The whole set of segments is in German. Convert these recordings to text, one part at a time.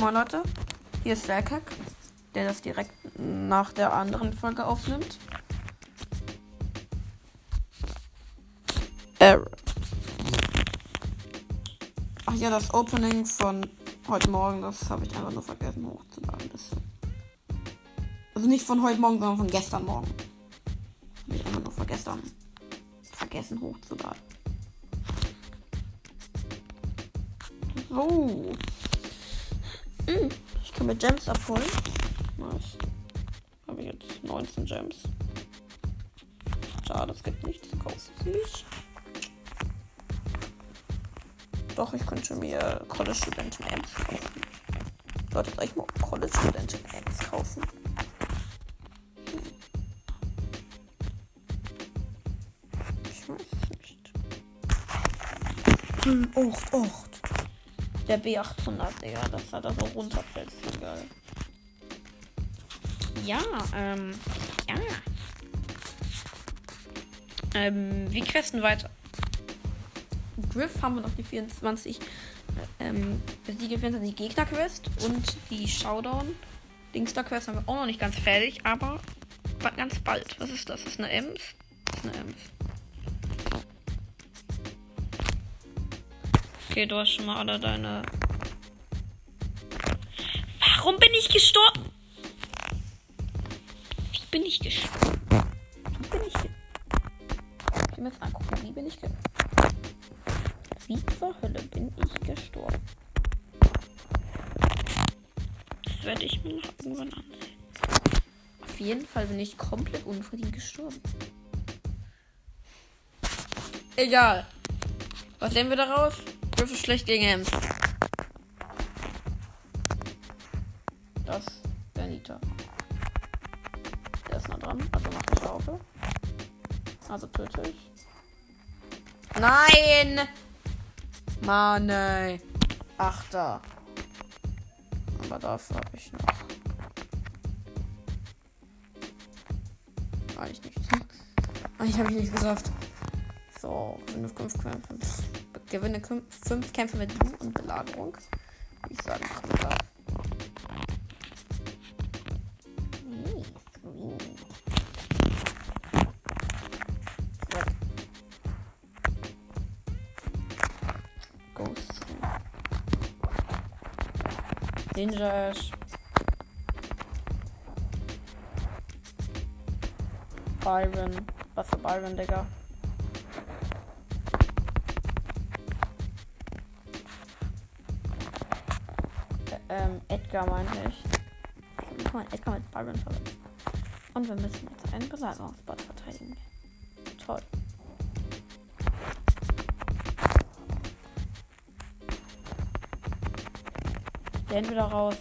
Moin Leute, hier ist Selkek, der das direkt nach der anderen Folge aufnimmt. Äh. Ach ja, das Opening von heute Morgen, das habe ich einfach nur vergessen hochzuladen. Das also nicht von heute Morgen, sondern von gestern Morgen. Habe ich einfach nur vergessen, vergessen hochzuladen. So. Hm, ich kann mir Gems abholen. Nice. Habe ich jetzt 19 Gems. Schade, es gibt nichts. Kaufst? Doch, ich könnte mir College Studenten Amps kaufen. Leute, soll ich mal College Studenten Amps kaufen? Ich weiß es nicht. Hm, Ocht, Ocht. Der B800, Digga, dass er da so runterfällt. Geil. Ja, ähm, ja. Ähm, wie questen weiter? Griff haben wir noch die 24, ähm, die 24 Gegner-Quest und die Showdown. Dingster-Quest haben wir auch noch nicht ganz fertig, aber ganz bald. Was ist das? Das ist eine Ems? Das ist eine Ems. Okay, du hast schon mal alle deine. Warum bin ich gestorben? Wie bin ich gestorben? Wie bin ich gestorben? Ich will mir jetzt angucken, wie bin ich gestorben? Wie zur Hölle bin ich gestorben? Das werde ich mir noch irgendwann ansehen. Auf jeden Fall bin ich komplett unverdient gestorben. Egal. Was sehen wir daraus? Griff ist schlecht gegen Ems. Das der Nita. Der ist nah dran, also macht eine Schaufel. Also töte ich. Nein! Mann, ey. Achter. Aber dafür habe ich noch. Eigentlich nichts. Eigentlich habe ich nichts gesagt. So, 5 Kämpfe. Gewinne 5 Kämpfe mit Lu und Belagerung. Ich sagen kann, darf. Ghost. Ninjas. Byron. Was für Byron, Digga? Ähm, Edgar meinte ich. Ich habe Edgar mit Byron verletzt. Und wir müssen jetzt einen Belagerungsbot verteidigen. Toll. Gehen wieder raus.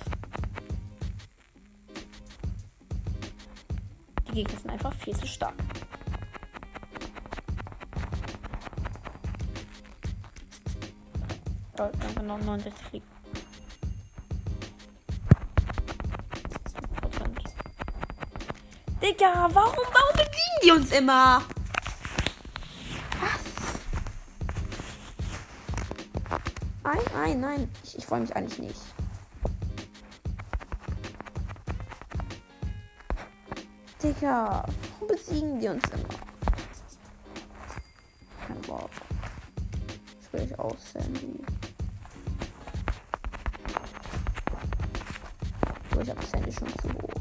Die Gegner sind einfach viel zu stark. Haben wir noch 69 liegen. Digga, warum, warum bedienen die uns immer? Nein, nein, nein. Ich, ich freue mich eigentlich nicht. Digga, warum besiegen die uns immer? Kein Bock. Das will ich aus, Sandy. So, ich habe Sandy schon zu hoch.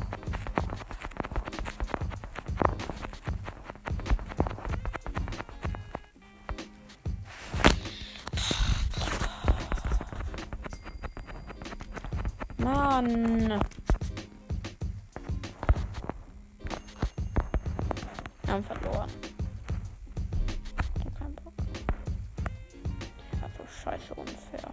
Mann. Wir haben verloren. Keinen Bock. Also scheiße unfair.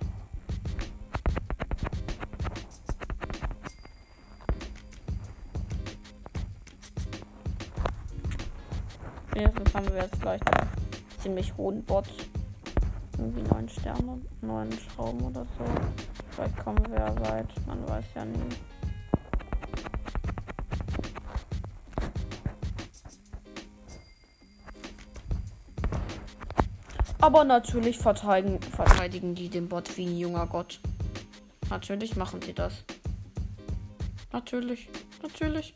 Wenigstens haben wir jetzt gleich einen ziemlich hohen Bot. Irgendwie neun Sterne, neun Schrauben oder so. Vielleicht kommen wir ja weit. Man weiß ja nie. Aber natürlich verteidigen, verteidigen die den Bot wie ein junger Gott. Natürlich machen sie das. Natürlich, natürlich,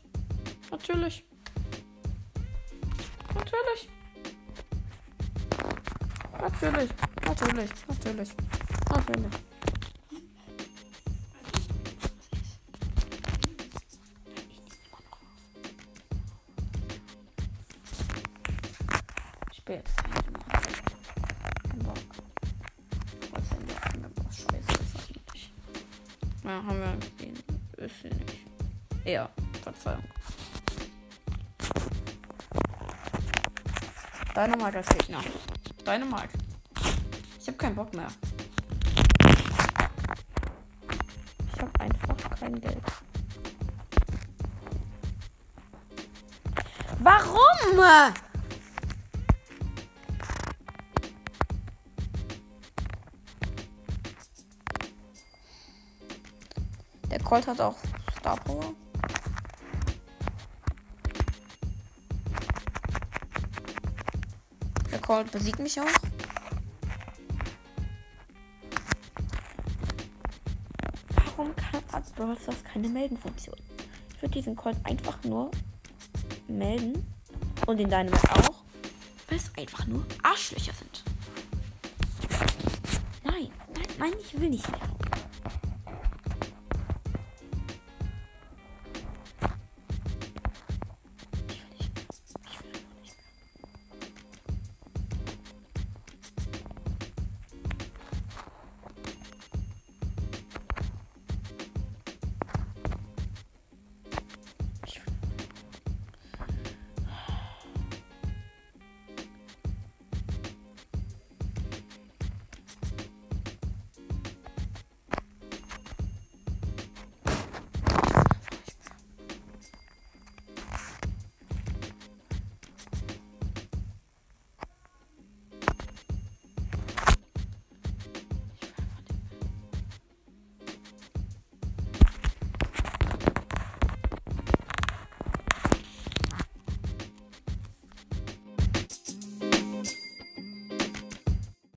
natürlich. Natürlich. Natürlich, natürlich, natürlich, natürlich. Ich spiele jetzt. Kein Bock. Was denn der andere was scheiße ist eigentlich? Ja, haben wir gesehen. Ist sie nicht. Ja, Verzeihung. Dynamite als Gegner. Dynamite. Ich habe keinen Bock mehr. Ich habe einfach kein Geld. Warum? Colt hat auch Star Power. Der Colt besiegt mich auch. Warum kann Brawl Stars keine Meldenfunktion? Ich würde diesen Colt einfach nur melden. Und den Dynamite auch. Weil es einfach nur Arschlöcher sind. Nein, nein, nein, ich will nicht mehr.